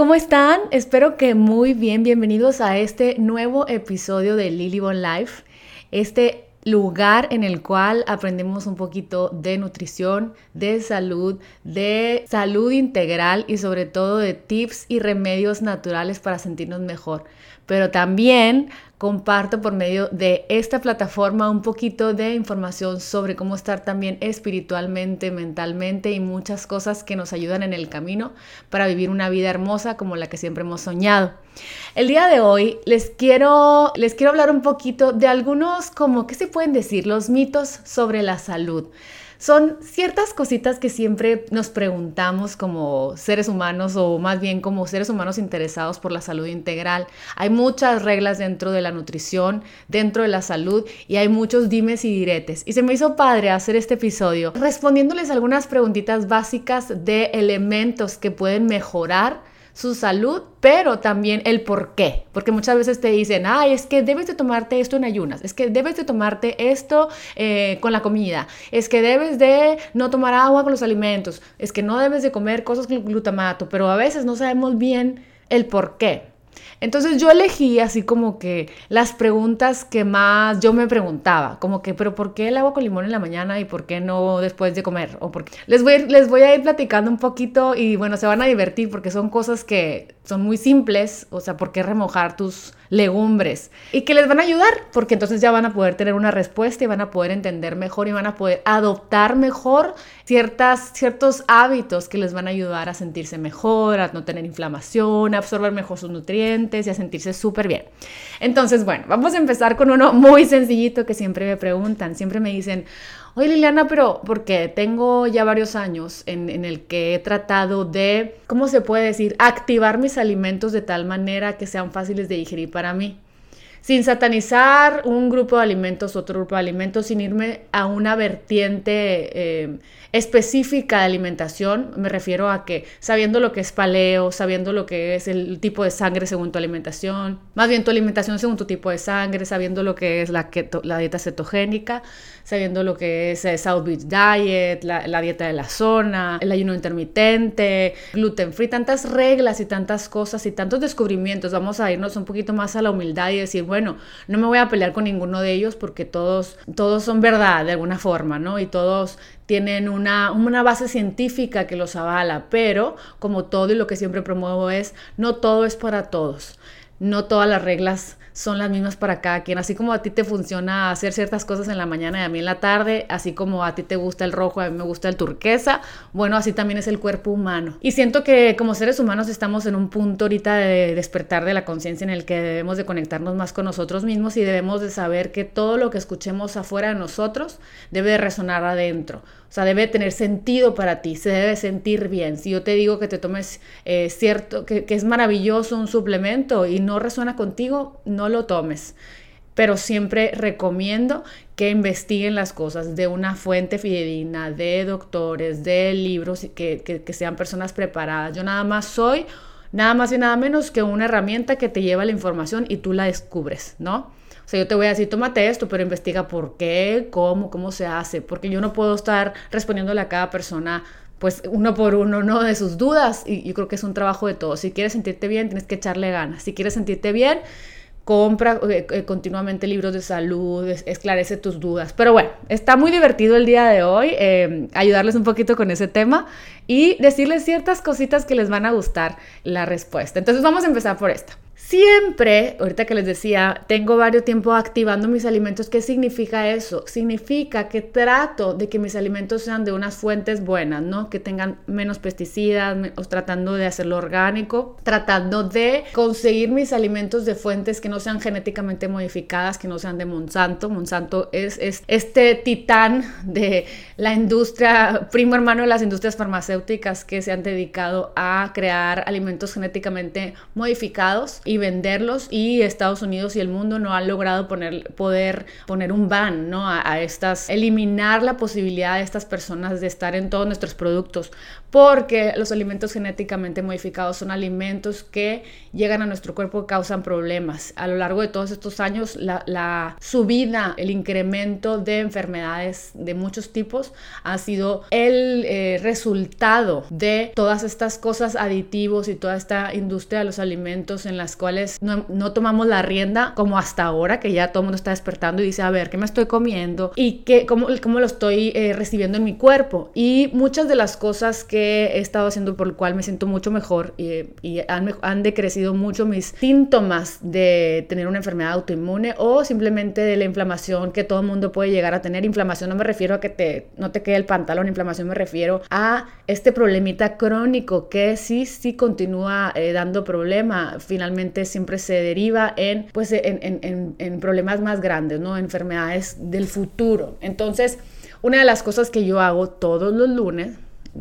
¿cómo están? Espero que muy bien. Bienvenidos a este nuevo episodio de Lilybon Life. Este lugar en el cual aprendemos un poquito de nutrición, de salud, de salud integral y sobre todo de tips y remedios naturales para sentirnos mejor. Pero también comparto por medio de esta plataforma un poquito de información sobre cómo estar también espiritualmente, mentalmente y muchas cosas que nos ayudan en el camino para vivir una vida hermosa como la que siempre hemos soñado. El día de hoy les quiero, les quiero hablar un poquito de algunos, como, ¿qué se pueden decir? Los mitos sobre la salud. Son ciertas cositas que siempre nos preguntamos como seres humanos o más bien como seres humanos interesados por la salud integral. Hay muchas reglas dentro de la nutrición, dentro de la salud y hay muchos dimes y diretes. Y se me hizo padre hacer este episodio respondiéndoles algunas preguntitas básicas de elementos que pueden mejorar su salud, pero también el por qué. Porque muchas veces te dicen, ay, es que debes de tomarte esto en ayunas, es que debes de tomarte esto eh, con la comida, es que debes de no tomar agua con los alimentos, es que no debes de comer cosas con glutamato, pero a veces no sabemos bien el por qué. Entonces yo elegí así como que las preguntas que más yo me preguntaba, como que, pero ¿por qué el agua con limón en la mañana y por qué no después de comer? O porque les voy, les voy a ir platicando un poquito y bueno, se van a divertir porque son cosas que son muy simples, o sea, ¿por qué remojar tus legumbres? Y que les van a ayudar, porque entonces ya van a poder tener una respuesta y van a poder entender mejor y van a poder adoptar mejor ciertas, ciertos hábitos que les van a ayudar a sentirse mejor, a no tener inflamación, a absorber mejor sus nutrientes y a sentirse súper bien. Entonces, bueno, vamos a empezar con uno muy sencillito que siempre me preguntan, siempre me dicen, Oye Liliana, pero porque tengo ya varios años en, el que he tratado de, ¿cómo se puede decir?, activar mis alimentos de tal manera que sean fáciles de digerir para mí sin satanizar un grupo de alimentos, otro grupo de alimentos, sin irme a una vertiente eh, específica de alimentación. Me refiero a que sabiendo lo que es paleo, sabiendo lo que es el tipo de sangre según tu alimentación, más bien tu alimentación según tu tipo de sangre, sabiendo lo que es la, dieta cetogénica, sabiendo lo que es el South Beach Diet, la, la dieta de la zona, el ayuno intermitente, gluten free, tantas reglas y tantas cosas y tantos descubrimientos. Vamos a irnos un poquito más a la humildad y decir, bueno, no me voy a pelear con ninguno de ellos porque todos, todos son verdad de alguna forma, ¿no? Y todos tienen una, una base científica que los avala, pero como todo y lo que siempre promuevo es, no todo es para todos, no todas las reglas son las mismas para cada quien. Así como a ti te funciona hacer ciertas cosas en la mañana y a mí en la tarde, así como a ti te gusta el rojo, a mí me gusta el turquesa, bueno, así también es el cuerpo humano. Y siento que como seres humanos estamos en un punto ahorita de despertar de la conciencia en el que debemos de conectarnos más con nosotros mismos y debemos de saber que todo lo que escuchemos afuera de nosotros debe de resonar adentro. O sea, debe tener sentido para ti, se debe sentir bien. Si yo te digo que te tomes eh, cierto, que, es maravilloso un suplemento y no resuena contigo, no lo tomes pero siempre recomiendo que investiguen las cosas de una fuente fidedigna, de doctores, de libros, que, que, sean personas preparadas. Yo nada más soy, nada más y nada menos que una herramienta que te lleva la información y tú la descubres, ¿no? Sea, yo te voy a decir, tómate esto, pero investiga por qué, cómo, cómo se hace, porque yo no puedo estar respondiéndole a cada persona pues uno por uno, ¿no? De sus dudas y yo creo que es un trabajo de todos. Si quieres sentirte bien, tienes que echarle ganas. Si quieres sentirte bien, compra eh, eh, continuamente libros de salud, esclarece tus dudas. Pero bueno, está muy divertido el día de hoy eh, ayudarles un poquito con ese tema y decirles ciertas cositas que les van a gustar la respuesta. Entonces vamos a empezar por esta. Siempre, ahorita que les decía, tengo varios tiempo activando mis alimentos. ¿Qué significa eso? Significa que trato de que mis alimentos sean de unas fuentes buenas, ¿no? Que tengan menos pesticidas, o tratando de hacerlo orgánico, tratando de conseguir mis alimentos de fuentes que no sean genéticamente modificadas, que no sean de Monsanto. Monsanto es, es este titán de la industria, primo hermano de las industrias farmacéuticas que se han dedicado a crear alimentos genéticamente modificados y venderlos y Estados Unidos y el mundo no han logrado poner, poder poner un ban ¿no? a, a estas, eliminar la posibilidad de estas personas de estar en todos nuestros productos porque los alimentos genéticamente modificados son alimentos que llegan a nuestro cuerpo y causan problemas. A lo largo de todos estos años, la, subida, el incremento de enfermedades de muchos tipos ha sido el eh, resultado de todas estas cosas aditivos y toda esta industria de los alimentos en las cuales no, tomamos la rienda como hasta ahora, que ya todo el mundo está despertando y dice, a ver, ¿qué me estoy comiendo? ¿Y qué, cómo, cómo lo estoy eh, recibiendo en mi cuerpo? Y muchas de las cosas que he estado haciendo por lo cual me siento mucho mejor y, han, han, decrecido mucho mis síntomas de tener una enfermedad autoinmune o simplemente de la inflamación que todo el mundo puede llegar a tener. Inflamación no me refiero a que te, no te quede el pantalón, inflamación me refiero a este problemita crónico que sí, sí continúa eh, dando problema. Finalmente siempre se deriva en, pues, en, en, en problemas más grandes, ¿no? Enfermedades del futuro. Entonces, una de las cosas que yo hago todos los lunes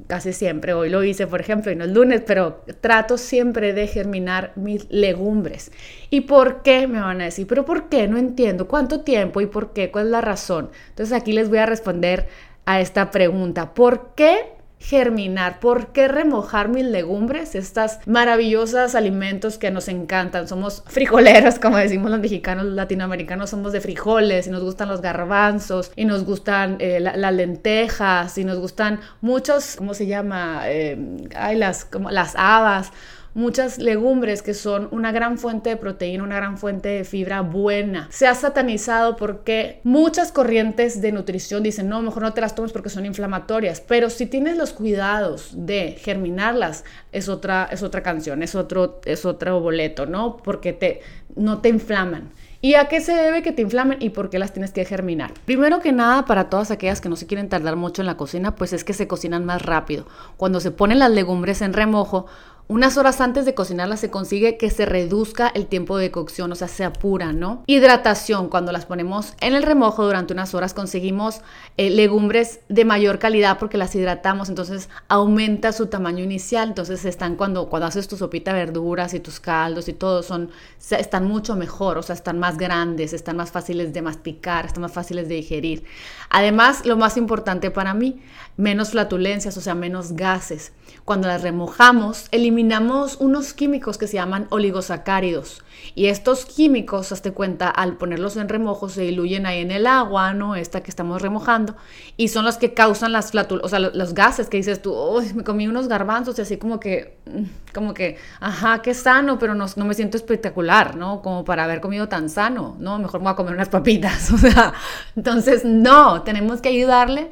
casi siempre, hoy lo hice por ejemplo y no es lunes, pero trato siempre de germinar mis legumbres. ¿Y por qué? Me van a decir, pero ¿por qué? No entiendo. ¿Cuánto tiempo y por qué? ¿Cuál es la razón? Entonces aquí les voy a responder a esta pregunta. ¿Por qué germinar? ¿Por qué remojar mis legumbres? Estas maravillosas alimentos que nos encantan. Somos frijoleros, como decimos los mexicanos, los latinoamericanos somos de frijoles y nos gustan los garbanzos y nos gustan eh, las lentejas y nos gustan muchos, ¿cómo se llama? Eh, las, como las habas muchas legumbres que son una gran fuente de proteína, una gran fuente de fibra buena. Se ha satanizado porque muchas corrientes de nutrición dicen, no, mejor no te las tomes porque son inflamatorias, pero si tienes los cuidados de germinarlas, es otra, es otra canción, es otro, es otro boleto, ¿no? Porque te, no te inflaman. ¿Y a qué se debe que te inflamen y por qué las tienes que germinar? Primero que nada, para todas aquellas que no se quieren tardar mucho en la cocina, pues es que se cocinan más rápido. Cuando se ponen las legumbres en remojo, unas horas antes de cocinarlas se consigue que se reduzca el tiempo de cocción, o sea, se apura, ¿no? Hidratación, cuando las ponemos en el remojo durante unas horas conseguimos eh, legumbres de mayor calidad porque las hidratamos, entonces aumenta su tamaño inicial, entonces están cuando, cuando haces tu sopita de verduras y tus caldos y todo, son, están mucho mejor, o sea, están más grandes, están más fáciles de masticar, están más fáciles de digerir. Además, lo más importante para mí, menos flatulencias, o sea, menos gases. Cuando las remojamos, eliminamos unos químicos que se llaman oligosacáridos. Y estos químicos, hazte cuenta, al ponerlos en remojo, se diluyen ahí en el agua, ¿no? Esta que estamos remojando. Y son los que causan las flatulencias, o sea, los, gases que dices tú, uy, me comí unos garbanzos y así como que, mm, como que, ajá, qué sano, pero no, no me siento espectacular, ¿no? Como para haber comido tan sano, ¿no? Mejor me voy a comer unas papitas, o sea, entonces, no, tenemos que ayudarle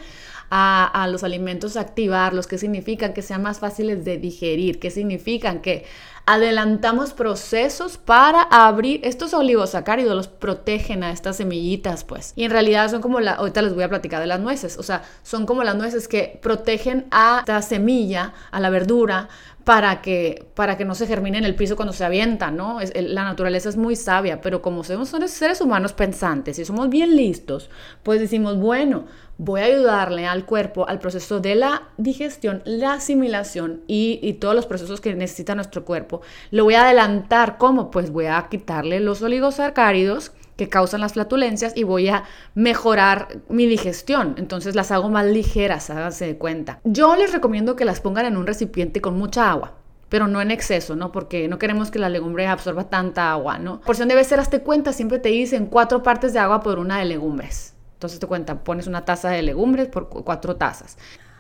a, los alimentos activarlos, qué significan que sean más fáciles de digerir, qué significan que adelantamos procesos para abrir estos oligosacáridos, los protegen a estas semillitas, pues. Y en realidad son como la, ahorita les voy a platicar de las nueces, o sea, son como las nueces que protegen a esta semilla, a la verdura, para que, para que no se germine en el piso cuando se avienta, ¿no? Es, la naturaleza es muy sabia, pero como somos seres humanos pensantes y somos bien listos, pues decimos, bueno, voy a ayudarle al cuerpo al proceso de la digestión, la asimilación y, y, todos los procesos que necesita nuestro cuerpo. Lo voy a adelantar, ¿cómo? Pues voy a quitarle los oligosacáridos que causan las flatulencias y voy a mejorar mi digestión. Entonces las hago más ligeras, háganse de cuenta. Yo les recomiendo que las pongan en un recipiente con mucha agua pero no en exceso, ¿no? Porque no queremos que la legumbre absorba tanta agua, ¿no? porción debe ser, hazte cuenta, siempre te dicen cuatro partes de agua por una de legumbres. Entonces te cuenta, pones una taza de legumbres por cuatro tazas.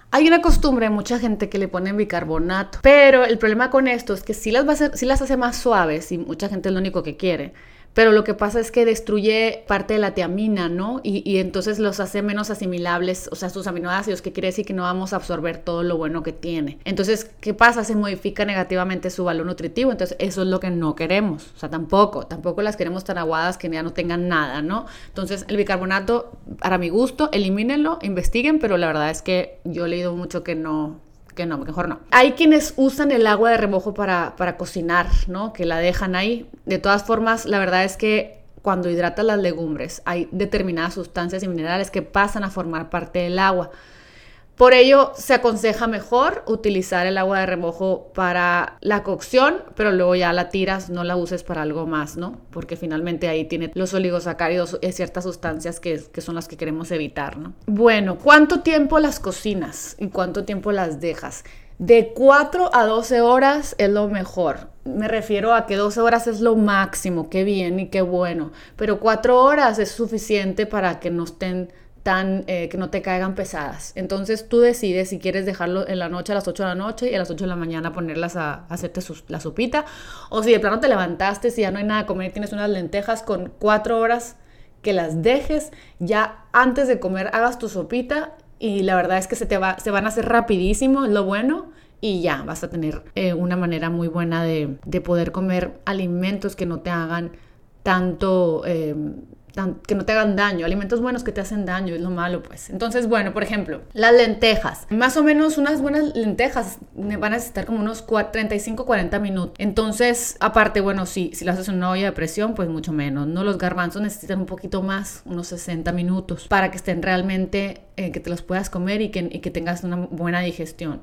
Hay una costumbre de mucha gente que le ponen bicarbonato, pero el problema con esto es que si las, si las hace más suaves y mucha gente es lo único que quiere, pero lo que pasa es que destruye parte de la tiamina, ¿no? Y, entonces los hace menos asimilables, o sea, sus aminoácidos, que quiere decir que no vamos a absorber todo lo bueno que tiene. Entonces, ¿qué pasa? Se modifica negativamente su valor nutritivo, entonces eso es lo que no queremos, o sea, tampoco, tampoco las queremos tan aguadas que ya no tengan nada, ¿no? Entonces, el bicarbonato, para mi gusto, elimínenlo, investiguen, pero la verdad es que yo he leído mucho que no, que no, mejor no. Hay quienes usan el agua de remojo para, para cocinar, ¿no? Que la dejan ahí. De todas formas, la verdad es que cuando hidratas las legumbres hay determinadas sustancias y minerales que pasan a formar parte del agua. Por ello, se aconseja mejor utilizar el agua de remojo para la cocción, pero luego ya la tiras, no la uses para algo más, ¿no? Porque finalmente ahí tiene los oligosacáridos y ciertas sustancias que, que son las que queremos evitar, ¿no? Bueno, ¿cuánto tiempo las cocinas y cuánto tiempo las dejas? De 4 a 12 horas es lo mejor. Me refiero a que 12 horas es lo máximo, qué bien y qué bueno. Pero 4 horas es suficiente para que no estén eh, que no te caigan pesadas. Entonces tú decides si quieres dejarlo en la noche a las 8 de la noche y a las 8 de la mañana ponerlas a, hacerte la sopita. O si de plano te levantaste, si ya no hay nada que comer tienes unas lentejas con 4 horas que las dejes, ya antes de comer hagas tu sopita y la verdad es que se te va, se van a hacer rapidísimo, lo bueno, y ya vas a tener eh, una manera muy buena de, de, poder comer alimentos que no te hagan tanto, eh, que no te hagan daño, alimentos buenos que te hacen daño, es lo malo pues. Entonces, bueno, por ejemplo, las lentejas, más o menos unas buenas lentejas van a necesitar como unos 35-40 minutos. Entonces, aparte, bueno, si, si las haces en una olla de presión, pues mucho menos, ¿no? Los garbanzos necesitan un poquito más, unos 60 minutos, para que estén realmente, eh, que te los puedas comer y que, y que tengas una buena digestión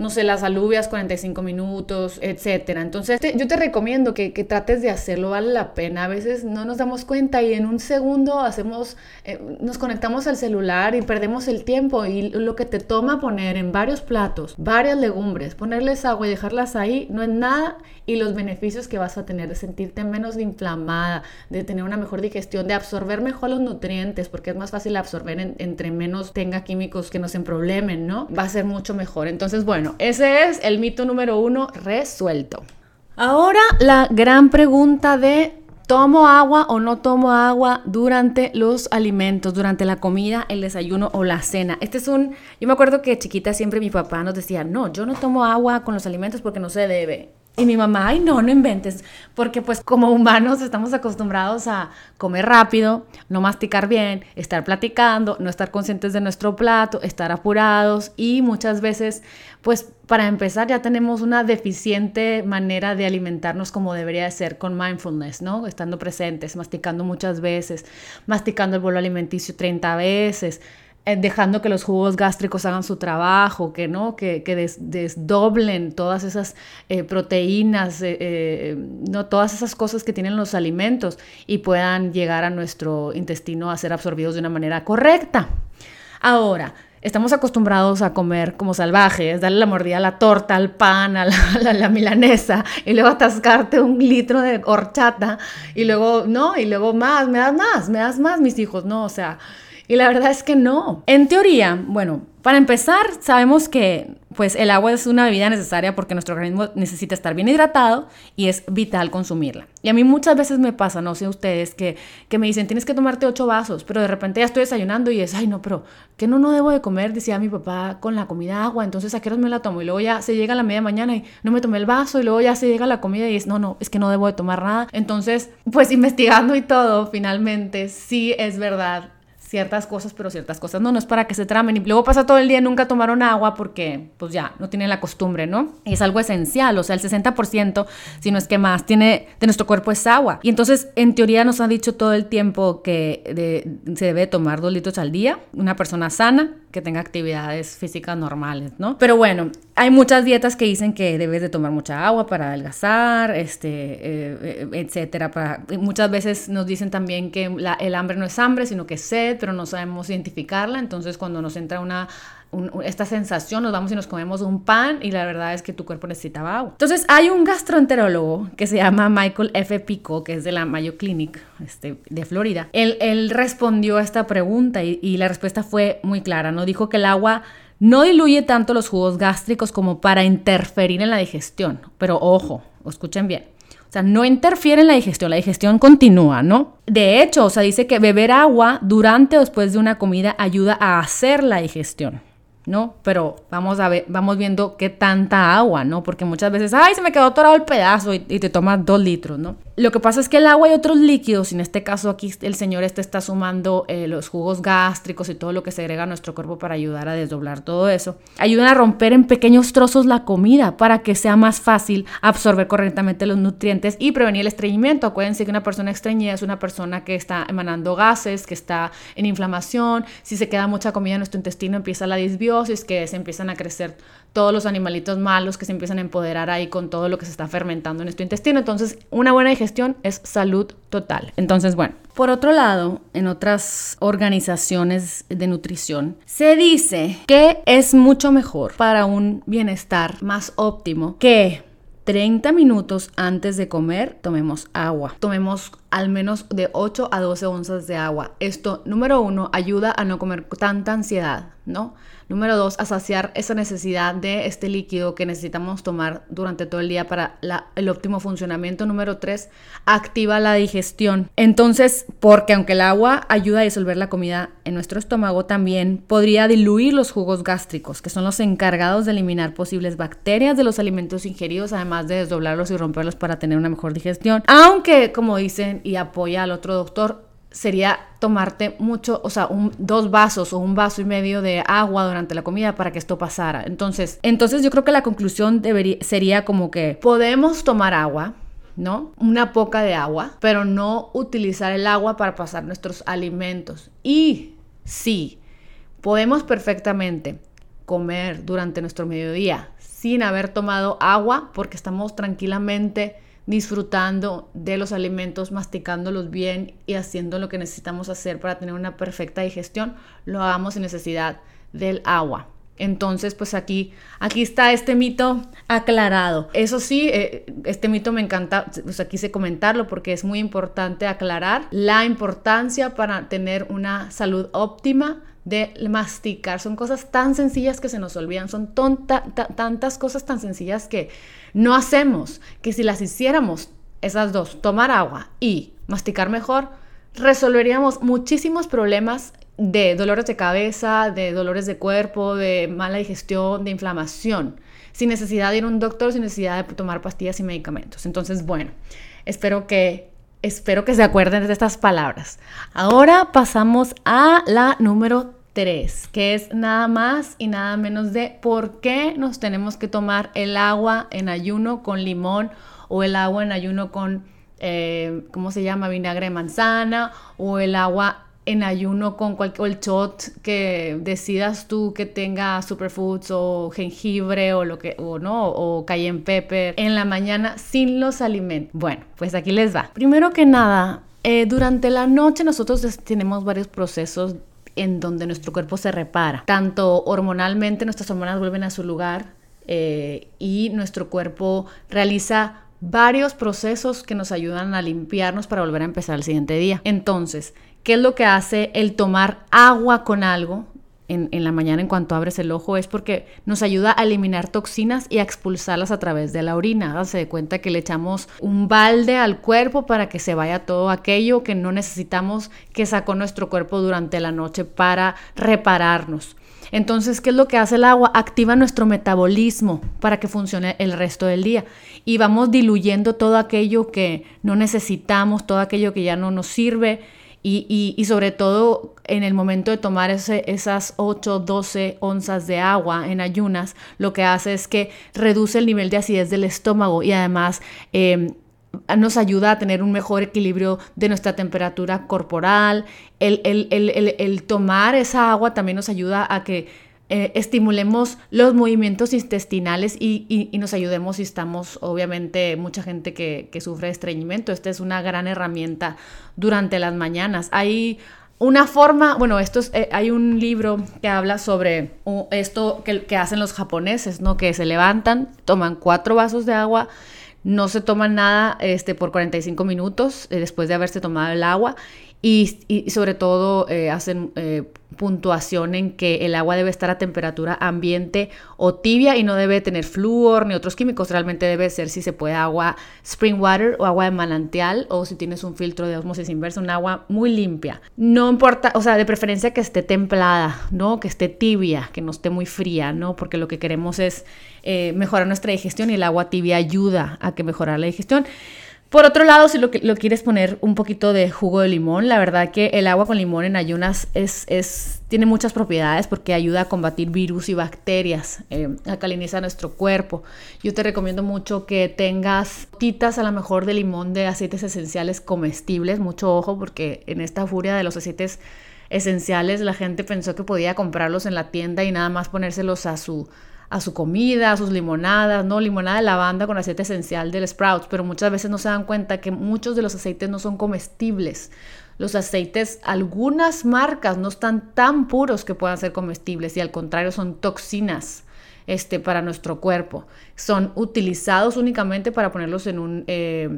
no sé, las alubias 45 minutos, etcétera. Entonces, yo te recomiendo que, trates de hacerlo, vale la pena. A veces no nos damos cuenta y en un segundo hacemos, eh, nos conectamos al celular y perdemos el tiempo. Y lo que te toma poner en varios platos, varias legumbres, ponerles agua y dejarlas ahí, no es nada. Y los beneficios que vas a tener de sentirte menos inflamada, de tener una mejor digestión, de absorber mejor los nutrientes, porque es más fácil absorber entre menos tenga químicos que nos emproblemen, ¿no? Va a ser mucho mejor. Entonces, bueno ese es el mito número uno resuelto. Ahora la gran pregunta de ¿Tomo agua o no tomo agua durante los alimentos, durante la comida, el desayuno o la cena? Este es un... Yo me acuerdo que chiquita siempre mi papá nos decía, no, yo no tomo agua con los alimentos porque no se debe. Y mi mamá, ay, no, no inventes, porque pues como humanos estamos acostumbrados a comer rápido, no masticar bien, estar platicando, no estar conscientes de nuestro plato, estar apurados y muchas veces, pues para empezar ya tenemos una deficiente manera de alimentarnos como debería de ser con mindfulness, ¿no? Estando presentes, masticando muchas veces, masticando el bolo alimenticio 30 veces, dejando que los jugos gástricos hagan su trabajo, que no, que, desdoblen todas esas eh, proteínas, eh, no todas esas cosas que tienen los alimentos y puedan llegar a nuestro intestino a ser absorbidos de una manera correcta. Ahora, estamos acostumbrados a comer como salvajes, darle la mordida a la torta, al pan, a la, la, milanesa, y luego atascarte un litro de horchata, y luego, no, y luego más, me das más, me das más, mis hijos, no, o sea, y la verdad es que no. En teoría, bueno, para empezar, sabemos que pues el agua es una bebida necesaria porque nuestro organismo necesita estar bien hidratado y es vital consumirla. Y a mí muchas veces me pasa, no sé ustedes, que, que me dicen, tienes que tomarte ocho vasos, pero de repente ya estoy desayunando y es, ay no, pero que no, no debo de comer, decía mi papá, con la comida agua, entonces a qué hora me la tomo y luego ya se llega a la media mañana y no me tomé el vaso y luego ya se llega la comida y es, no, no, es que no debo de tomar nada. Entonces, pues investigando y todo, finalmente sí es verdad ciertas cosas, pero ciertas cosas no, no es para que se tramen. Y luego pasa todo el día y nunca tomaron agua porque pues ya no tienen la costumbre, ¿no? Y es algo esencial, o sea, el 60%, si no es que más, tiene de nuestro cuerpo es agua. Y entonces, en teoría nos han dicho todo el tiempo que se debe tomar dos litros al día, una persona sana que tenga actividades físicas normales, ¿no? Pero bueno, hay muchas dietas que dicen que debes de tomar mucha agua para adelgazar, este, eh, eh, etcétera. Para, muchas veces nos dicen también que el hambre no es hambre, sino que es sed, pero no sabemos identificarla. Entonces, cuando nos entra una esta sensación, nos vamos y nos comemos un pan y la verdad es que tu cuerpo necesitaba agua. Entonces hay un gastroenterólogo que se llama Michael F. Pico, que es de la Mayo Clinic este, de Florida. Él, él respondió a esta pregunta y, y la respuesta fue muy clara, ¿no? Dijo que el agua no diluye tanto los jugos gástricos como para interferir en la digestión. Pero ojo, escuchen bien. O sea, no interfiere en la digestión, la digestión continúa, ¿no? De hecho, o sea, dice que beber agua durante o después de una comida ayuda a hacer la digestión. ¿no? Pero vamos a ver, vamos viendo qué tanta agua, ¿no? Porque muchas veces, ay, se me quedó atorado el pedazo y, te tomas dos litros, ¿no? Lo que pasa es que el agua y otros líquidos, y en este caso aquí el señor este está sumando eh, los jugos gástricos y todo lo que se agrega a nuestro cuerpo para ayudar a desdoblar todo eso, ayudan a romper en pequeños trozos la comida para que sea más fácil absorber correctamente los nutrientes y prevenir el estreñimiento. Acuérdense que una persona estreñida es una persona que está emanando gases, que está en inflamación, si se queda mucha comida en nuestro intestino empieza la disbiosis, que se empiezan a crecer todos los animalitos malos que se empiezan a empoderar ahí con todo lo que se está fermentando en nuestro intestino. Entonces, una buena digestión es salud total. Entonces, bueno, Por otro lado, en otras organizaciones de nutrición, se dice que es mucho mejor para un bienestar más óptimo que 30 minutos antes de comer tomemos agua. Tomemos al menos de 8 a 12 onzas de agua. Esto, número uno, ayuda a no comer tanta ansiedad, ¿no? Número dos, a saciar esa necesidad de este líquido que necesitamos tomar durante todo el día para el óptimo funcionamiento. Número tres, activa la digestión. Entonces, porque aunque el agua ayuda a disolver la comida en nuestro estómago, también podría diluir los jugos gástricos, que son los encargados de eliminar posibles bacterias de los alimentos ingeridos, además de desdoblarlos y romperlos para tener una mejor digestión. Aunque, como dicen y apoya al otro doctor, sería tomarte mucho, o sea, dos vasos o un vaso y medio de agua durante la comida para que esto pasara. Entonces, entonces yo creo que la conclusión debería, sería como que podemos tomar agua, ¿no? Una poca de agua, pero no utilizar el agua para pasar nuestros alimentos. Y sí, podemos perfectamente comer durante nuestro mediodía sin haber tomado agua porque estamos tranquilamente disfrutando de los alimentos, masticándolos bien y haciendo lo que necesitamos hacer para tener una perfecta digestión, lo hagamos sin necesidad del agua. Entonces, pues aquí, aquí está este mito aclarado. Eso sí, eh, este mito me encanta, pues aquí quise comentarlo porque es muy importante aclarar la importancia para tener una salud óptima de masticar. Son cosas tan sencillas que se nos olvidan, son tantas cosas tan sencillas que no hacemos, que si las hiciéramos, esas dos, tomar agua y masticar mejor, resolveríamos muchísimos problemas de dolores de cabeza, de dolores de cuerpo, de mala digestión, de inflamación, sin necesidad de ir a un doctor, sin necesidad de tomar pastillas y medicamentos. Entonces, bueno, espero que Espero que se acuerden de estas palabras. Ahora pasamos a la número 3, que es nada más y nada menos de por qué nos tenemos que tomar el agua en ayuno con limón o el agua en ayuno con, eh, ¿cómo se llama? Vinagre de manzana o el agua en ayuno con cualquier el shot que decidas tú que tenga superfoods o jengibre o lo que o no o cayenne pepper en la mañana sin los alimentos. Bueno, pues aquí les va. Primero que nada, eh, durante la noche nosotros tenemos varios procesos en donde nuestro cuerpo se repara. Tanto hormonalmente nuestras hormonas vuelven a su lugar eh, y nuestro cuerpo realiza varios procesos que nos ayudan a limpiarnos para volver a empezar el siguiente día. Entonces, ¿Qué es lo que hace el tomar agua con algo en, la mañana en cuanto abres el ojo? Es porque nos ayuda a eliminar toxinas y a expulsarlas a través de la orina. Háganse de cuenta que le echamos un balde al cuerpo para que se vaya todo aquello que no necesitamos que sacó nuestro cuerpo durante la noche para repararnos. Entonces, ¿qué es lo que hace el agua? Activa nuestro metabolismo para que funcione el resto del día. Y vamos diluyendo todo aquello que no necesitamos, todo aquello que ya no nos sirve y, sobre todo en el momento de tomar esas 8, 12 onzas de agua en ayunas, lo que hace es que reduce el nivel de acidez del estómago y además em, nos ayuda a tener un mejor equilibrio de nuestra temperatura corporal. el tomar esa agua también nos ayuda a que eh, estimulemos los movimientos intestinales y, nos ayudemos si estamos, obviamente, mucha gente que, sufre de estreñimiento. Esta es una gran herramienta durante las mañanas. Hay una forma, bueno, esto es, eh, hay un libro que habla sobre esto que, que, hacen los japoneses, ¿no? Que se levantan, toman cuatro vasos de agua, no se toman nada este, por 45 minutos eh, después de haberse tomado el agua y, sobre todo hacen puntuación en que el agua debe estar a temperatura ambiente o tibia y no debe tener flúor ni otros químicos. Realmente debe ser si se puede agua spring water o agua de manantial o si tienes un filtro de osmosis inversa, un agua muy limpia. No importa, o sea, de preferencia que esté templada, ¿no? Que esté tibia, que no esté muy fría, ¿no? Porque lo que queremos es eh, mejorar nuestra digestión y el agua tibia ayuda a que mejorar la digestión. Por otro lado, si lo, quieres poner un poquito de jugo de limón, la verdad que el agua con limón en ayunas es tiene muchas propiedades porque ayuda a combatir virus y bacterias, eh, alcaliniza nuestro cuerpo. Yo te recomiendo mucho que tengas titas a lo mejor de limón de aceites esenciales comestibles, mucho ojo porque en esta furia de los aceites esenciales la gente pensó que podía comprarlos en la tienda y nada más ponérselos a su a su comida, a sus limonadas, ¿no? Limonada de lavanda con aceite esencial del Sprouts, pero muchas veces no se dan cuenta que muchos de los aceites no son comestibles. Los aceites, algunas marcas no están tan puros que puedan ser comestibles y al contrario son toxinas este, para nuestro cuerpo. Son utilizados únicamente para ponerlos en un, eh,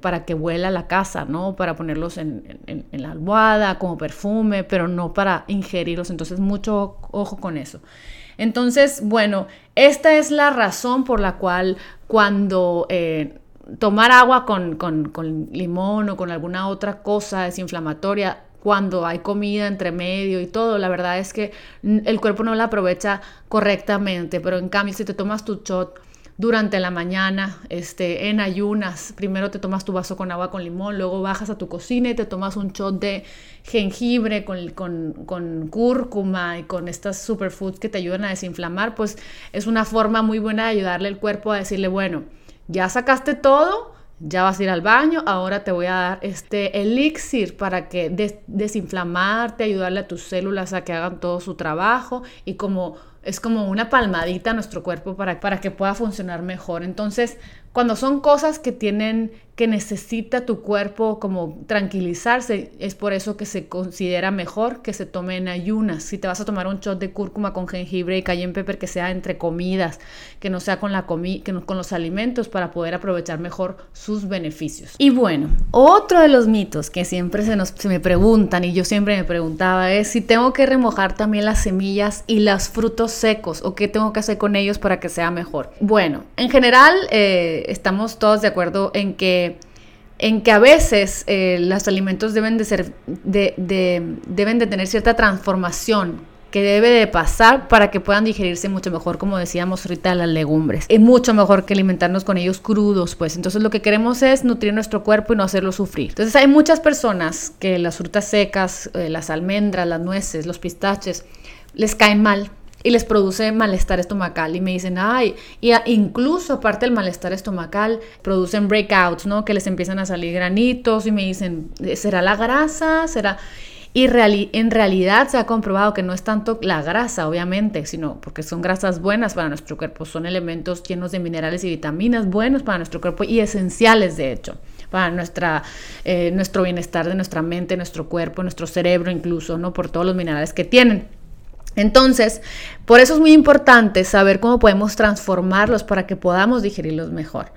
para que huela la casa, ¿no? Para ponerlos en, en, la almohada como perfume, pero no para ingerirlos. Entonces, mucho ojo con eso. Entonces, bueno, esta es la razón por la cual cuando eh, tomar agua con, con, con, limón o con alguna otra cosa desinflamatoria cuando hay comida entre medio y todo, la verdad es que el cuerpo no la aprovecha correctamente, pero en cambio si te tomas tu shot durante la mañana, este, en ayunas, primero te tomas tu vaso con agua con limón, luego bajas a tu cocina y te tomas un shot de jengibre con, con, con cúrcuma y con estas superfoods que te ayudan a desinflamar, pues es una forma muy buena de ayudarle al cuerpo a decirle, bueno, ya sacaste todo, ya vas a ir al baño, ahora te voy a dar este elixir para que desinflamarte, ayudarle a tus células a que hagan todo su trabajo y como es como una palmadita a nuestro cuerpo para, para que pueda funcionar mejor. Entonces, cuando son cosas que tienen que necesita tu cuerpo como tranquilizarse, es por eso que se considera mejor que se tome en ayunas. Si te vas a tomar un shot de cúrcuma con jengibre y cayenne pepper que sea entre comidas, que no sea con la comi que no, con los alimentos para poder aprovechar mejor sus beneficios. Y bueno, otro de los mitos que siempre se nos se me preguntan y yo siempre me preguntaba es si tengo que remojar también las semillas y los frutos secos o qué tengo que hacer con ellos para que sea mejor. Bueno, en general eh, estamos todos de acuerdo en que en que a veces eh, los alimentos deben de, ser, deben de tener cierta transformación que debe de pasar para que puedan digerirse mucho mejor, como decíamos ahorita, las legumbres. Es mucho mejor que alimentarnos con ellos crudos, pues. Entonces lo que queremos es nutrir nuestro cuerpo y no hacerlo sufrir. Entonces hay muchas personas que las frutas secas, eh, las almendras, las nueces, los pistaches, les caen mal y les produce malestar estomacal y me dicen, ay, y incluso aparte del malestar estomacal, producen breakouts, ¿no? Que les empiezan a salir granitos y me dicen, ¿será la grasa? ¿Será...? Y en realidad se ha comprobado que no es tanto la grasa, obviamente, sino porque son grasas buenas para nuestro cuerpo, son elementos llenos de minerales y vitaminas buenos para nuestro cuerpo y esenciales, de hecho, para nuestra, eh, nuestro bienestar de nuestra mente, nuestro cuerpo, nuestro cerebro incluso, ¿no? Por todos los minerales que tienen. Entonces, por eso es muy importante saber cómo podemos transformarlos para que podamos digerirlos mejor.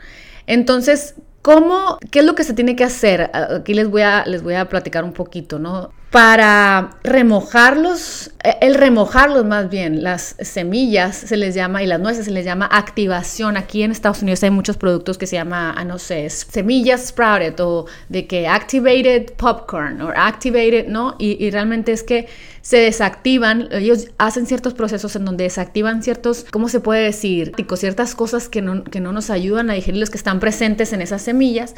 Entonces, ¿cómo, qué es lo que se tiene que hacer? Aquí les voy a, les voy a platicar un poquito, ¿no? Para remojarlos, eh, el remojarlos más bien, las semillas se les llama y las nueces se les llama activación. Aquí en Estados Unidos hay muchos productos que se llama, ah, no sé, semillas sprouted o de que activated popcorn o activated, ¿no? Y, y realmente es que se desactivan, ellos hacen ciertos procesos en donde desactivan ciertos, ¿cómo se puede decir? Ciertas cosas que no, que no nos ayudan a digerir los que están presentes en esas semillas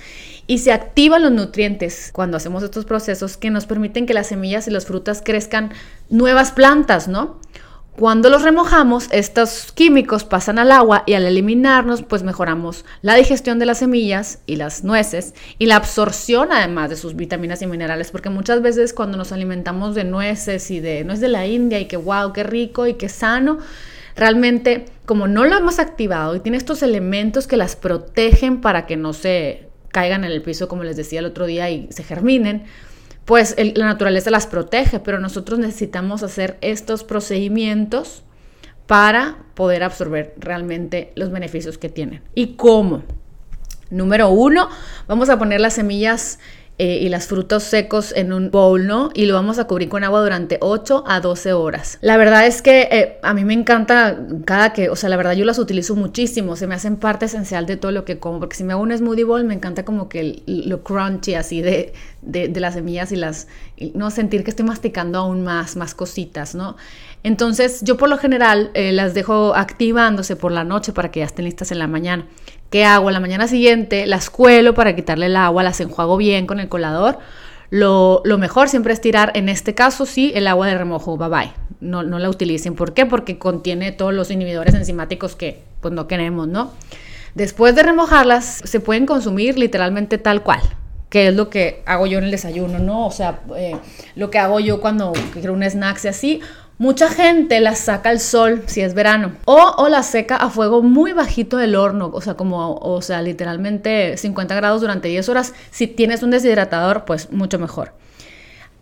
y se activan los nutrientes cuando hacemos estos procesos que nos permiten que las semillas y las frutas crezcan nuevas plantas, ¿no? Cuando los remojamos, estos químicos pasan al agua y al eliminarnos, pues mejoramos la digestión de las semillas y las nueces y la absorción además de sus vitaminas y minerales, porque muchas veces cuando nos alimentamos de nueces y de nuez de la India y que wow, qué rico y qué sano, realmente como no lo hemos activado y tiene estos elementos que las protegen para que no se caigan en el piso, como les decía el otro día, y se germinen, pues la naturaleza las protege, pero nosotros necesitamos hacer estos procedimientos para poder absorber realmente los beneficios que tienen. ¿Y cómo? Número uno, vamos a poner las semillas eh, y los frutos secos en un bowl, ¿no? Y lo vamos a cubrir con agua durante 8 a 12 horas. La verdad es que eh, a mí me encanta cada que, o sea, la verdad yo las utilizo muchísimo, se me hacen parte esencial de todo lo que como, porque si me hago un smoothie bowl me encanta como que lo crunchy así de, de, las semillas y las, no sentir que estoy masticando aún más, más cositas, ¿no? Entonces yo por lo general eh, las dejo activándose por la noche para que ya estén listas en la mañana. ¿Qué hago? La mañana siguiente las cuelo para quitarle el agua, las enjuago bien con el colador. Lo, mejor siempre es tirar, en este caso sí, el agua de remojo, bye bye. No, no la utilicen. ¿Por qué? Porque contiene todos los inhibidores enzimáticos que pues no queremos, ¿no? Después de remojarlas, se pueden consumir literalmente tal cual, que es lo que hago yo en el desayuno, ¿no? O sea, eh, lo que hago yo cuando quiero un snack así, Mucha gente las saca al sol si es verano o, o la seca a fuego muy bajito del horno, o sea, como, o sea, literalmente 50 grados durante 10 horas. Si tienes un deshidratador, pues mucho mejor.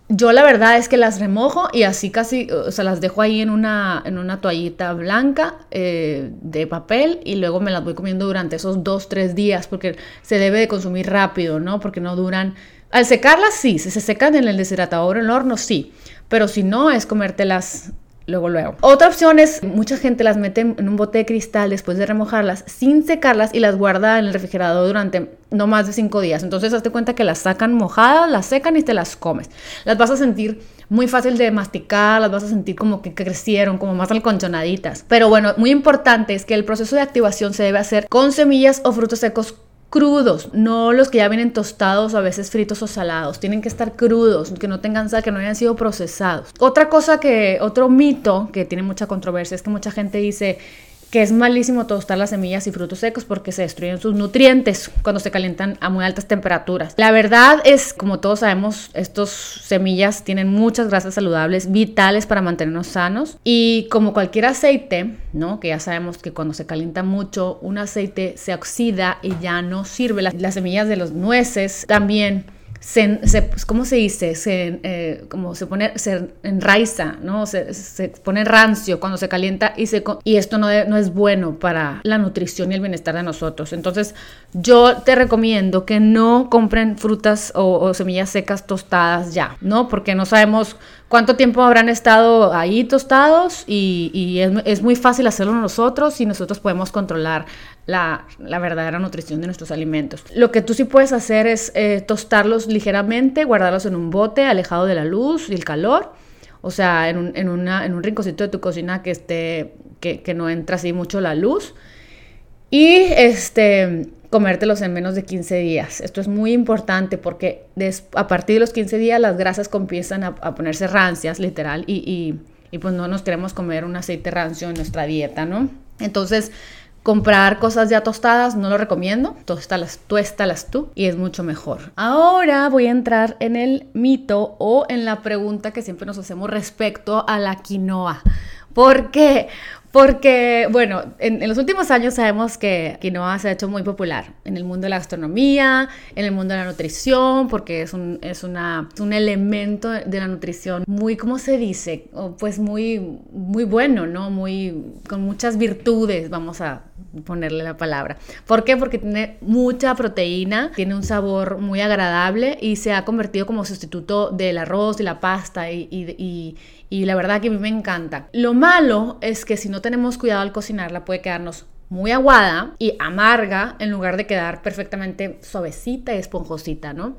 Yo la verdad es que las remojo y así casi, o sea, las dejo ahí en una, en una toallita blanca eh, de papel y luego me las voy comiendo durante esos 2, 3 días porque se debe de consumir rápido, ¿no? Porque no duran... Al secarlas sí, si se secan en el deshidratador en el horno sí, pero si no, es comértelas luego, luego. Otra opción es, mucha gente las mete en un bote de cristal después de remojarlas sin secarlas y las guarda en el refrigerador durante no más de cinco días. Entonces, hazte cuenta que las sacan mojadas, las secan y te las comes. Las vas a sentir muy fácil de masticar, las vas a sentir como que crecieron, como más alconchonaditas. Pero bueno, muy importante es que el proceso de activación se debe hacer con semillas o frutos secos crudos, no los que ya vienen tostados o a veces fritos o salados. Tienen que estar crudos, que no tengan sal, que no hayan sido procesados. Otra cosa que, otro mito que tiene mucha controversia es que mucha gente dice, que es malísimo tostar las semillas y frutos secos porque se destruyen sus nutrientes cuando se calientan a muy altas temperaturas. La verdad es, como todos sabemos, estas semillas tienen muchas grasas saludables vitales para mantenernos sanos y como cualquier aceite, ¿no? Que ya sabemos que cuando se calienta mucho un aceite se oxida y ya no sirve. Las, las semillas de los nueces también se, pues, ¿cómo se dice? Se, eh, como se pone, se enraiza, ¿no? Se, se, pone rancio cuando se calienta y, se, y esto no, no es bueno para la nutrición y el bienestar de nosotros. Entonces, yo te recomiendo que no compren frutas o, semillas secas tostadas ya, ¿no? Porque no sabemos cuánto tiempo habrán estado ahí tostados y, y es, es, muy fácil hacerlo nosotros y nosotros podemos controlar la, verdadera nutrición de nuestros alimentos. Lo que tú sí puedes hacer es eh, tostarlos ligeramente, guardarlos en un bote alejado de la luz y el calor. O sea, en un, en un rinconcito de tu cocina que, esté, que, no entra así mucho la luz. Y este, comértelos en menos de 15 días. Esto es muy importante porque a partir de los 15 días las grasas comienzan a, ponerse rancias, literal, y, y, y, pues no nos queremos comer un aceite rancio en nuestra dieta, ¿no? Entonces, Comprar cosas ya tostadas no lo recomiendo, tóstalas, tuéstalas tú y es mucho mejor. Ahora voy a entrar en el mito o en la pregunta que siempre nos hacemos respecto a la quinoa. ¿Por qué? Porque, bueno, en, los últimos años sabemos que quinoa se ha hecho muy popular en el mundo de la gastronomía, en el mundo de la nutrición, porque es un, es una, un elemento de la nutrición muy, ¿cómo se dice? Pues muy, muy bueno, ¿no? Muy, con muchas virtudes, vamos a ponerle la palabra. ¿Por qué? Porque tiene mucha proteína, tiene un sabor muy agradable y se ha convertido como sustituto del arroz y la pasta y, y, y la verdad que a mí me encanta. Lo malo es que si no tenemos cuidado al cocinarla puede quedarnos muy aguada y amarga en lugar de quedar perfectamente suavecita y esponjosita, ¿no?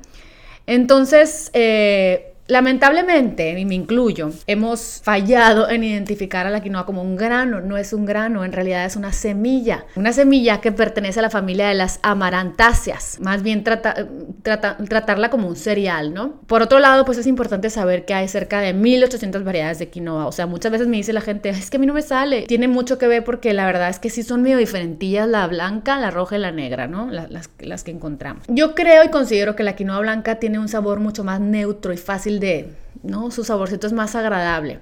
Entonces, eh, Lamentablemente, y me incluyo, hemos fallado en identificar a la quinoa como un grano. No es un grano, en realidad es una semilla. Una semilla que pertenece a la familia de las amarantáceas. Más bien trata, tratarla como un cereal, ¿no? Por otro lado, pues es importante saber que hay cerca de 1800 variedades de quinoa. O sea, muchas veces me dice la gente, es que a mí no me sale. Tiene mucho que ver porque la verdad es que sí son medio diferentillas la blanca, la roja y la negra, ¿no? Las, las que encontramos. Yo creo y considero que la quinoa blanca tiene un sabor mucho más neutro y fácil de, ¿no? Su saborcito es más agradable.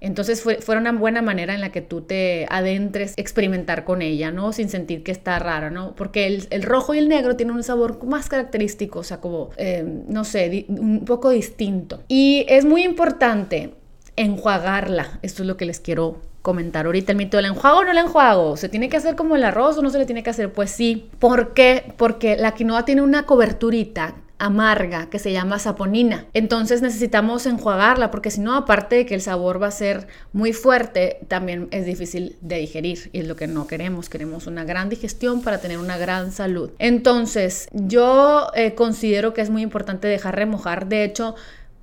Entonces fue, fue, una buena manera en la que tú te adentres, experimentar con ella, ¿no? Sin sentir que está rara, ¿no? Porque el, rojo y el negro tienen un sabor más característico, o sea, como, eh, no sé, un poco distinto. Y es muy importante enjuagarla. Esto es lo que les quiero comentar ahorita. El mito del enjuago o no el enjuago. ¿Se tiene que hacer como el arroz o no se le tiene que hacer? Pues sí. ¿Por qué? Porque la quinoa tiene una coberturita amarga que se llama saponina. Entonces necesitamos enjuagarla porque si no, aparte de que el sabor va a ser muy fuerte, también es difícil de digerir y es lo que no queremos. Queremos una gran digestión para tener una gran salud. Entonces yo eh, considero que es muy importante dejar remojar. De hecho,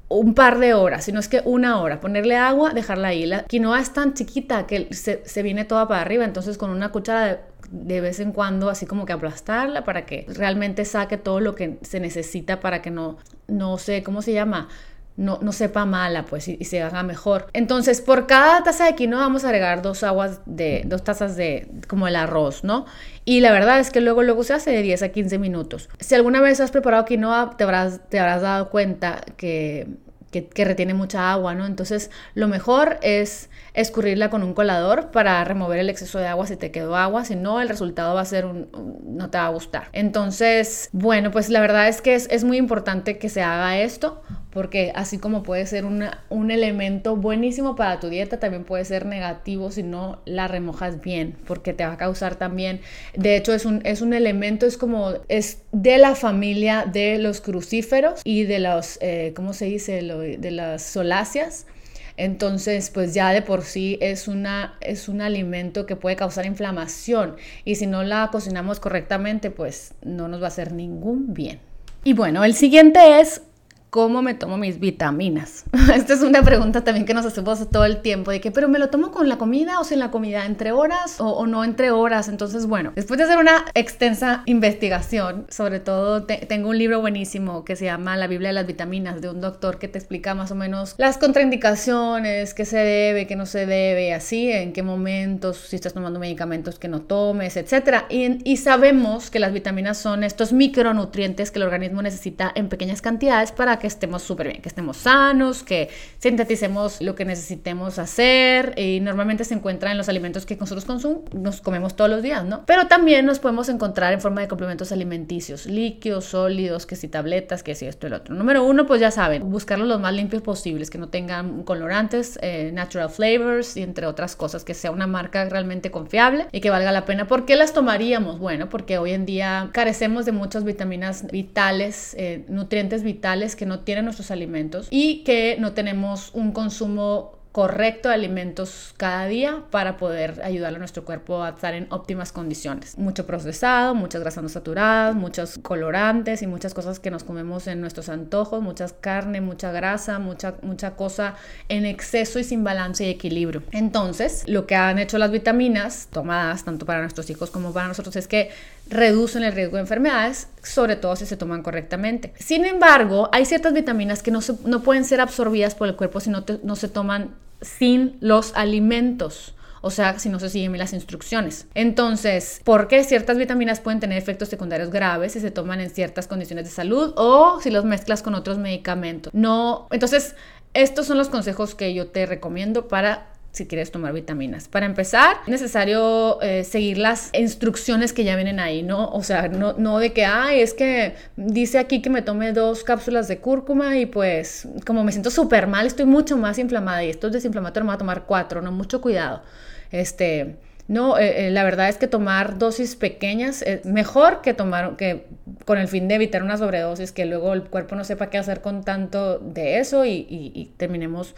un par de horas, si no es que una hora, ponerle agua, dejarla ahí. La quinoa es tan chiquita que se, se viene toda para arriba, entonces con una cuchara de de vez en cuando así como que aplastarla para que realmente saque todo lo que se necesita para que no, no sé, ¿cómo se llama? No, no sepa mala, pues, y, se haga mejor. Entonces, por cada taza de quinoa vamos a agregar dos aguas de, dos tazas de, como el arroz, ¿no? Y la verdad es que luego, luego se hace de 10 a 15 minutos. Si alguna vez has preparado quinoa, te habrás, te habrás dado cuenta que que, retiene mucha agua, ¿no? Entonces, lo mejor es escurrirla con un colador para remover el exceso de agua si te quedó agua, si no, el resultado va a ser un, no te va a gustar. Entonces, bueno, pues la verdad es que es muy importante que se haga esto porque así como puede ser un elemento buenísimo para tu dieta, también puede ser negativo si no la remojas bien, porque te va a causar también, de hecho es un, es un elemento, es como, es de la familia de los crucíferos y de los, eh, ¿cómo se dice? de las soláceas. Entonces, pues ya de por sí es, una, es un alimento que puede causar inflamación y si no la cocinamos correctamente, pues no nos va a hacer ningún bien. Y bueno, el siguiente es ¿Cómo me tomo mis vitaminas? Esta es una pregunta también que nos hacemos todo el tiempo, de pero me lo tomo con la comida o sin la comida, entre horas o, no entre horas. Entonces, bueno, después de hacer una extensa investigación, sobre todo tengo un libro buenísimo que se llama La Biblia de las Vitaminas, de un doctor que te explica más o menos las contraindicaciones, qué se debe, qué no se debe, así, en qué momentos, si estás tomando medicamentos que no tomes, etc. Y, y sabemos que las vitaminas son estos micronutrientes que el organismo necesita en pequeñas cantidades para que estemos súper bien, que estemos sanos, que sinteticemos lo que necesitemos hacer y normalmente se encuentra en los alimentos que nosotros consumimos, nos comemos todos los días, ¿no? Pero también nos podemos encontrar en forma de complementos alimenticios, líquidos, sólidos, que si tabletas, que si esto y lo otro. Número uno, pues ya saben, buscarlos los más limpios posibles, que no tengan colorantes, eh, natural flavors y entre otras cosas, que sea una marca realmente confiable y que valga la pena. ¿Por qué las tomaríamos? Bueno, porque hoy en día carecemos de muchas vitaminas vitales, eh, nutrientes vitales que no tienen nuestros alimentos y que no tenemos un consumo correcto de alimentos cada día para poder ayudar a nuestro cuerpo a estar en óptimas condiciones. Mucho procesado, muchas grasas no saturadas, muchos colorantes y muchas cosas que nos comemos en nuestros antojos, muchas carne, mucha grasa, mucha, mucha cosa en exceso y sin balance y equilibrio. Entonces, lo que han hecho las vitaminas tomadas tanto para nuestros hijos como para nosotros es que reducen el riesgo de enfermedades, sobre todo si se toman correctamente. Sin embargo, hay ciertas vitaminas que no, no pueden ser absorbidas por el cuerpo si no, no se toman sin los alimentos. O sea, si no se siguen las instrucciones. Entonces, ¿por qué ciertas vitaminas pueden tener efectos secundarios graves si se toman en ciertas condiciones de salud o si los mezclas con otros medicamentos? No, entonces, estos son los consejos que yo te recomiendo para si quieres tomar vitaminas. Para empezar, es necesario eh, seguir las instrucciones que ya vienen ahí, ¿no? O sea, no, no de que, ay, es que dice aquí que me tome dos cápsulas de cúrcuma y pues como me siento súper mal, estoy mucho más inflamada y esto es desinflamatorio, me voy a tomar cuatro, ¿no? Mucho cuidado. Este... No, eh, eh, la verdad es que tomar dosis pequeñas es mejor que tomar, que con el fin de evitar una sobredosis, que luego el cuerpo no sepa qué hacer con tanto de eso y, y terminemos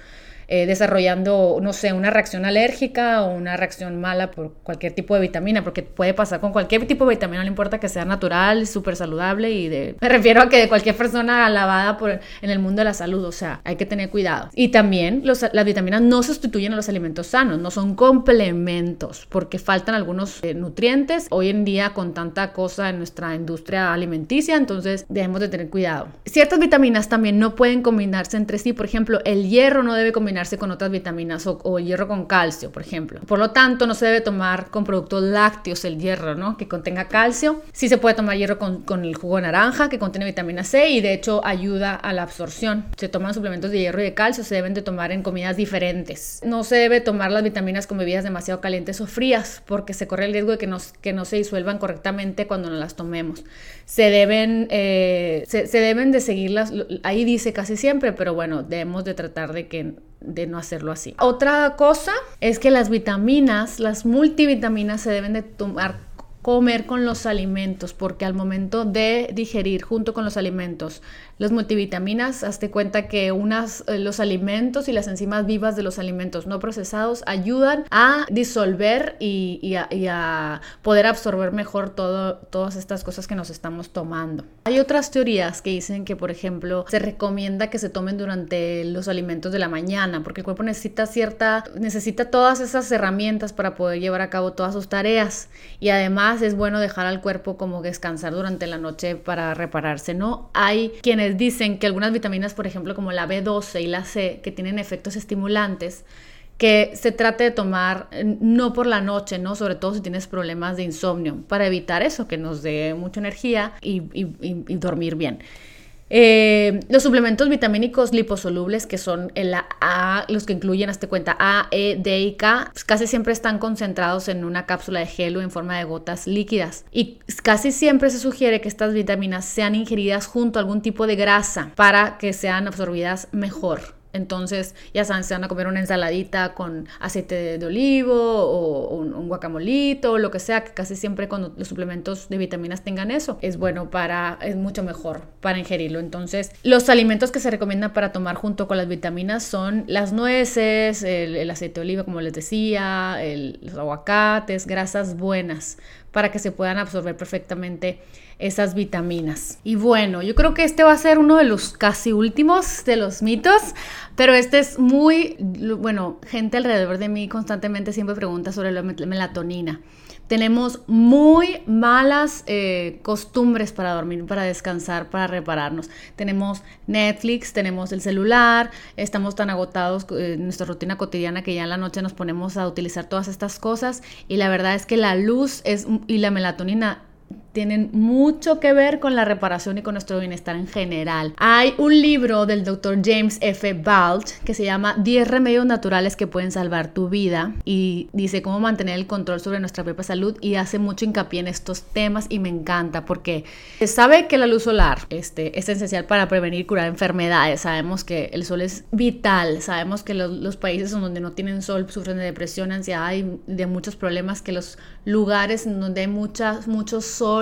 eh, desarrollando, no sé, una reacción alérgica o una reacción mala por cualquier tipo de vitamina, porque puede pasar con cualquier tipo de vitamina, no importa que sea natural, súper saludable y de... Me refiero a que de cualquier persona alabada por, en el mundo de la salud, o sea, hay que tener cuidado. Y también los, las vitaminas no sustituyen a los alimentos sanos, no son complementos, porque faltan algunos eh, nutrientes hoy en día con tanta cosa en nuestra industria alimenticia, entonces debemos de tener cuidado. Ciertas vitaminas también no pueden combinarse entre sí, por ejemplo, el hierro no debe combinarse con otras vitaminas o, hierro con calcio, por ejemplo. Por lo tanto, no se debe tomar con productos lácteos el hierro, ¿no? Que contenga calcio. Sí se puede tomar hierro con, con el jugo de naranja, que contiene vitamina C y de hecho ayuda a la absorción. Se toman suplementos de hierro y de calcio, se deben de tomar en comidas diferentes. No se debe tomar las vitaminas con bebidas demasiado calientes o frías, porque se corre el riesgo de que, nos, que no se disuelvan correctamente cuando no las tomemos. Se deben, eh, se, se deben de seguirlas, ahí dice casi siempre, pero bueno, debemos de tratar de que de no hacerlo así. Otra cosa es que las vitaminas, las multivitaminas se deben de tomar comer con los alimentos, porque al momento de digerir junto con los alimentos las multivitaminas, hazte cuenta que unas, eh, los alimentos y las enzimas vivas de los alimentos no procesados ayudan a disolver y, a, poder absorber mejor todo, todas estas cosas que nos estamos tomando. Hay otras teorías que dicen que, por ejemplo, se recomienda que se tomen durante los alimentos de la mañana, porque el cuerpo necesita cierta, necesita todas esas herramientas para poder llevar a cabo todas sus tareas y además es bueno dejar al cuerpo como descansar durante la noche para repararse, ¿no? Hay quienes dicen que algunas vitaminas, por ejemplo, como la B12 y la C, que tienen efectos estimulantes, que se trate de tomar eh, no por la noche, ¿no? Sobre todo si tienes problemas de insomnio, para evitar eso, que nos dé mucha energía y, dormir bien. Eh, los suplementos vitamínicos liposolubles, que son el A, los que incluyen, hasta cuenta, A, E, D y K, pues casi siempre están concentrados en una cápsula de gel o en forma de gotas líquidas. Y casi siempre se sugiere que estas vitaminas sean ingeridas junto a algún tipo de grasa para que sean absorbidas mejor. Entonces, ya saben, se van a comer una ensaladita con aceite de, olivo o un, guacamolito o lo que sea, que casi siempre cuando los suplementos de vitaminas tengan eso, es bueno para, es mucho mejor para ingerirlo. Entonces, los alimentos que se recomiendan para tomar junto con las vitaminas son las nueces, el, aceite de oliva, como les decía, los aguacates, grasas buenas para que se puedan absorber perfectamente esas vitaminas. Y bueno, yo creo que este va a ser uno de los casi últimos de los mitos, pero este es muy, bueno, gente alrededor de mí constantemente siempre pregunta sobre la melatonina. Tenemos muy malas eh, costumbres para dormir, para descansar, para repararnos. Tenemos Netflix, tenemos el celular, estamos tan agotados eh, en nuestra rutina cotidiana que ya en la noche nos ponemos a utilizar todas estas cosas y la verdad es que la luz es, y la melatonina tienen mucho que ver con la reparación y con nuestro bienestar en general. Hay un libro del doctor James F. Balt que se llama 10 remedios naturales que pueden salvar tu vida y dice cómo mantener el control sobre nuestra propia salud y hace mucho hincapié en estos temas y me encanta porque sabe que la luz solar este, es esencial para prevenir y curar enfermedades. Sabemos que el sol es vital, sabemos que los, los países donde no tienen sol sufren de depresión, ansiedad y de muchos problemas, que los lugares donde hay mucha, mucho sol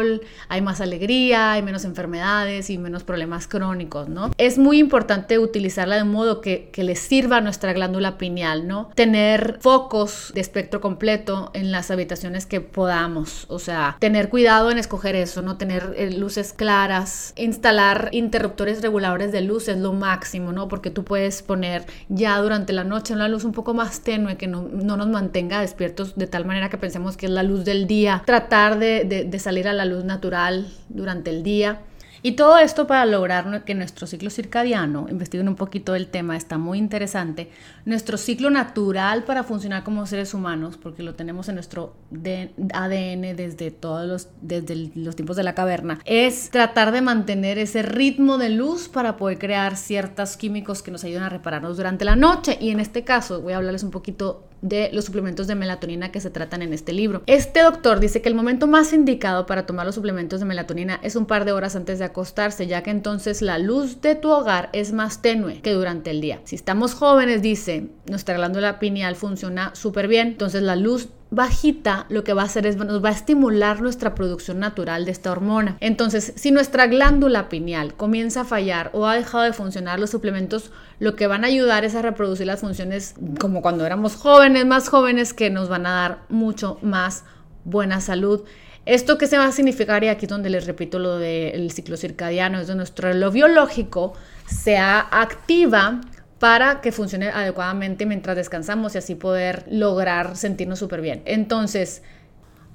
hay más alegría, hay menos enfermedades y menos problemas crónicos, ¿no? Es muy importante utilizarla de modo que, que le sirva a nuestra glándula pineal, ¿no? Tener focos de espectro completo en las habitaciones que podamos, o sea, tener cuidado en escoger eso, no tener eh, luces claras, instalar interruptores reguladores de luz es lo máximo, ¿no? Porque tú puedes poner ya durante la noche una luz un poco más tenue que no, no nos mantenga despiertos de tal manera que pensemos que es la luz del día, tratar de, de salir a la luz natural durante el día. Y todo esto para lograr que nuestro ciclo circadiano, investiguen un poquito el tema, está muy interesante, nuestro ciclo natural para funcionar como seres humanos, porque lo tenemos en nuestro ADN desde todos los, desde los tiempos de la caverna, es tratar de mantener ese ritmo de luz para poder crear ciertos químicos que nos ayudan a repararnos durante la noche. Y en este caso voy a hablarles un poquito de los suplementos de melatonina que se tratan en este libro. Este doctor dice que el momento más indicado para tomar los suplementos de melatonina es un par de horas antes de acostarse, ya que entonces la luz de tu hogar es más tenue que durante el día. Si estamos jóvenes, dice, nuestra glándula pineal funciona súper bien, entonces la luz bajita lo que va a hacer es nos va a estimular nuestra producción natural de esta hormona. Entonces, si nuestra glándula pineal comienza a fallar o ha dejado de funcionar, los suplementos lo que van a ayudar es a reproducir las funciones como cuando éramos jóvenes, más jóvenes, que nos van a dar mucho más buena salud. Esto que se va a significar, y aquí es donde les repito lo del ciclo circadiano, es de nuestro reloj biológico se activa para que funcione adecuadamente mientras descansamos y así poder lograr sentirnos súper bien. Entonces,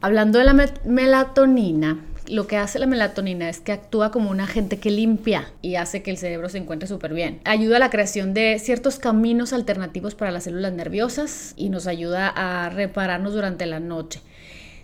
hablando de la melatonina, lo que hace la melatonina es que actúa como un agente que limpia y hace que el cerebro se encuentre súper bien. Ayuda a la creación de ciertos caminos alternativos para las células nerviosas y nos ayuda a repararnos durante la noche.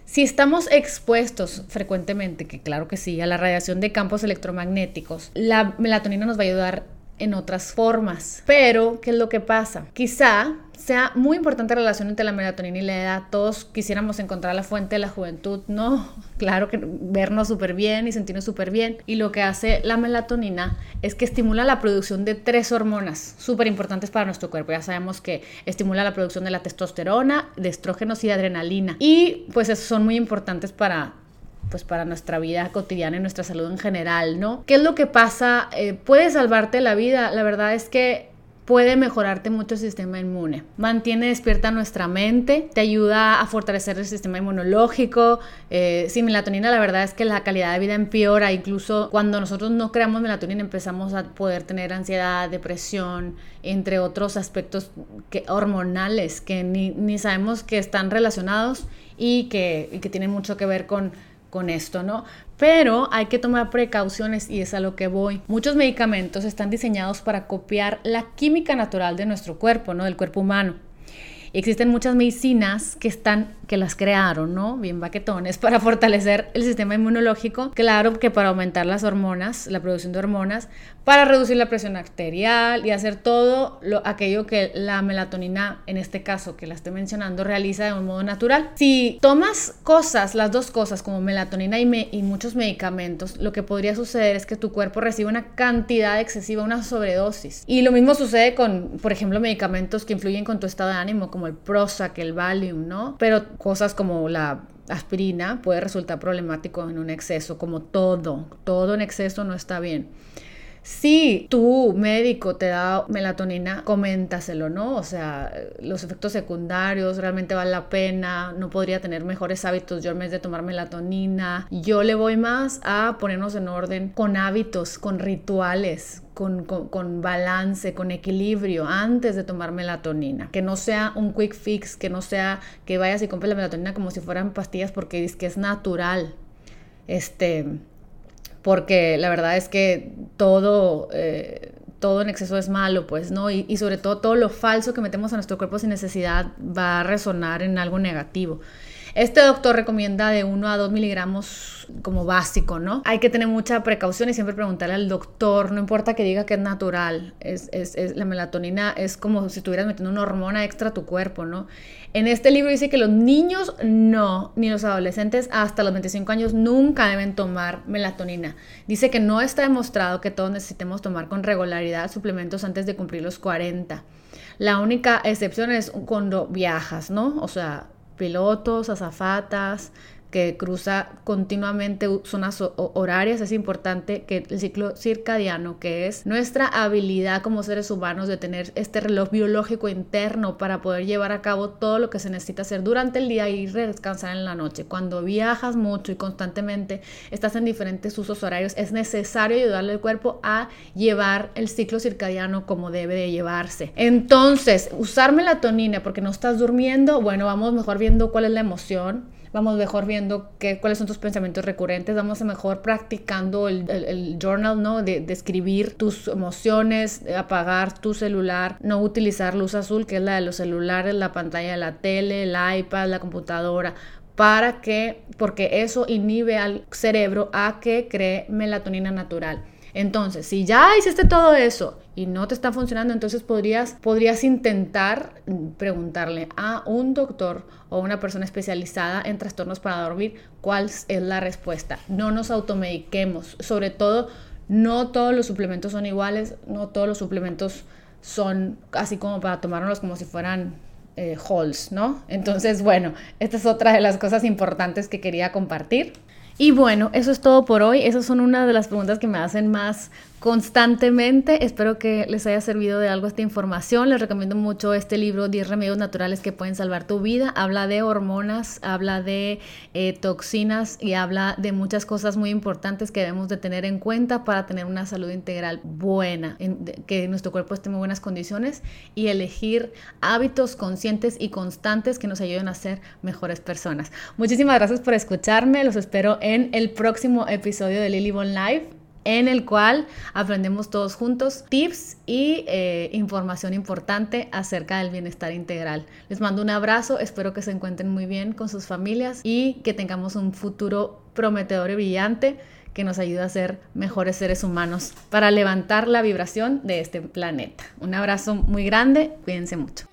Si estamos expuestos frecuentemente, que claro que sí, a la radiación de campos electromagnéticos, la melatonina nos va a ayudar en otras formas. Pero, ¿qué es lo que pasa? Quizá sea muy importante la relación entre la melatonina y la edad. Todos quisiéramos encontrar la fuente de la juventud, ¿no? Claro que vernos súper bien y sentirnos súper bien. Y lo que hace la melatonina es que estimula la producción de tres hormonas súper importantes para nuestro cuerpo. Ya sabemos que estimula la producción de la testosterona, de estrógenos y de adrenalina. Y pues son muy importantes para pues para nuestra vida cotidiana y nuestra salud en general, ¿no? ¿Qué es lo que pasa? Eh, puede salvarte la vida, la verdad es que puede mejorarte mucho el sistema inmune. Mantiene despierta nuestra mente, te ayuda a fortalecer el sistema inmunológico. Eh, sin melatonina la verdad es que la calidad de vida empeora, incluso cuando nosotros no creamos melatonina empezamos a poder tener ansiedad, depresión, entre otros aspectos hormonales que ni, ni sabemos que están relacionados y que, y que tienen mucho que ver con con esto, ¿no? Pero hay que tomar precauciones y es a lo que voy. Muchos medicamentos están diseñados para copiar la química natural de nuestro cuerpo, ¿no? Del cuerpo humano. Existen muchas medicinas que están que las crearon, ¿no? Bien baquetones, para fortalecer el sistema inmunológico, claro que para aumentar las hormonas, la producción de hormonas, para reducir la presión arterial y hacer todo lo, aquello que la melatonina, en este caso que la estoy mencionando, realiza de un modo natural. Si tomas cosas, las dos cosas, como melatonina y, y muchos medicamentos, lo que podría suceder es que tu cuerpo recibe una cantidad excesiva, una sobredosis. Y lo mismo sucede con, por ejemplo, medicamentos que influyen con tu estado de ánimo, como el Prozac, el Valium, ¿no? Pero cosas como la aspirina puede resultar problemático en un exceso, como todo, todo en exceso no está bien. Si tu médico te da melatonina, coméntaselo, ¿no? O sea, los efectos secundarios, realmente vale la pena, no podría tener mejores hábitos yo en vez de tomar melatonina. Yo le voy más a ponernos en orden con hábitos, con rituales, con, con, balance, con equilibrio antes de tomar melatonina. Que no sea un quick fix, que no sea que vayas y compres la melatonina como si fueran pastillas porque es que es natural. Este, porque la verdad es que todo, eh, todo en exceso es malo, pues, ¿no? Y, y, sobre todo todo lo falso que metemos a nuestro cuerpo sin necesidad va a resonar en algo negativo. Este doctor recomienda de 1 a 2 miligramos como básico, ¿no? Hay que tener mucha precaución y siempre preguntarle al doctor, no importa que diga que es natural, es, es, es, la melatonina es como si estuvieras metiendo una hormona extra a tu cuerpo, ¿no? En este libro dice que los niños no, ni los adolescentes hasta los 25 años nunca deben tomar melatonina. Dice que no está demostrado que todos necesitemos tomar con regularidad suplementos antes de cumplir los 40. La única excepción es cuando viajas, ¿no? O sea, pilotos, azafatas, que cruza continuamente zonas horarias, es importante que el ciclo circadiano, que es nuestra habilidad como seres humanos de tener este reloj biológico interno para poder llevar a cabo todo lo que se necesita hacer durante el día y descansar en la noche. Cuando viajas mucho y constantemente estás en diferentes usos horarios, es necesario ayudarle al cuerpo a llevar el ciclo circadiano como debe de llevarse. Entonces, usar melatonina porque no estás durmiendo, bueno, vamos mejor viendo cuál es la emoción vamos mejor viendo qué, cuáles son tus pensamientos recurrentes, vamos a mejor practicando el, el, journal, ¿no? De, de, escribir tus emociones, apagar tu celular, no utilizar luz azul, que es la de los celulares, la pantalla de la tele, el iPad, la computadora, para que, porque eso inhibe al cerebro a que cree melatonina natural. Entonces, si ya hiciste todo eso y no te está funcionando, entonces podrías, podrías intentar preguntarle a un doctor o una persona especializada en trastornos para dormir cuál es la respuesta. No nos automediquemos, sobre todo no todos los suplementos son iguales, no todos los suplementos son así como para tomárnoslos como si fueran eh, halls, ¿no? Entonces, bueno, esta es otra de las cosas importantes que quería compartir. Y bueno, eso es todo por hoy. Esas son una de las preguntas que me hacen más constantemente. Espero que les haya servido de algo esta información. Les recomiendo mucho este libro, 10 remedios naturales que pueden salvar tu vida. Habla de hormonas, habla de eh, toxinas y habla de muchas cosas muy importantes que debemos de tener en cuenta para tener una salud integral buena, que nuestro cuerpo esté en muy buenas condiciones y elegir hábitos conscientes y constantes que nos ayuden a ser mejores personas. Muchísimas gracias por escucharme. Los espero en el próximo episodio de Lily Bon Live en el cual aprendemos todos juntos tips y eh, información importante acerca del bienestar integral. Les mando un abrazo, espero que se encuentren muy bien con sus familias y que tengamos un futuro prometedor y brillante que nos ayude a ser mejores seres humanos para levantar la vibración de este planeta. Un abrazo muy grande, cuídense mucho.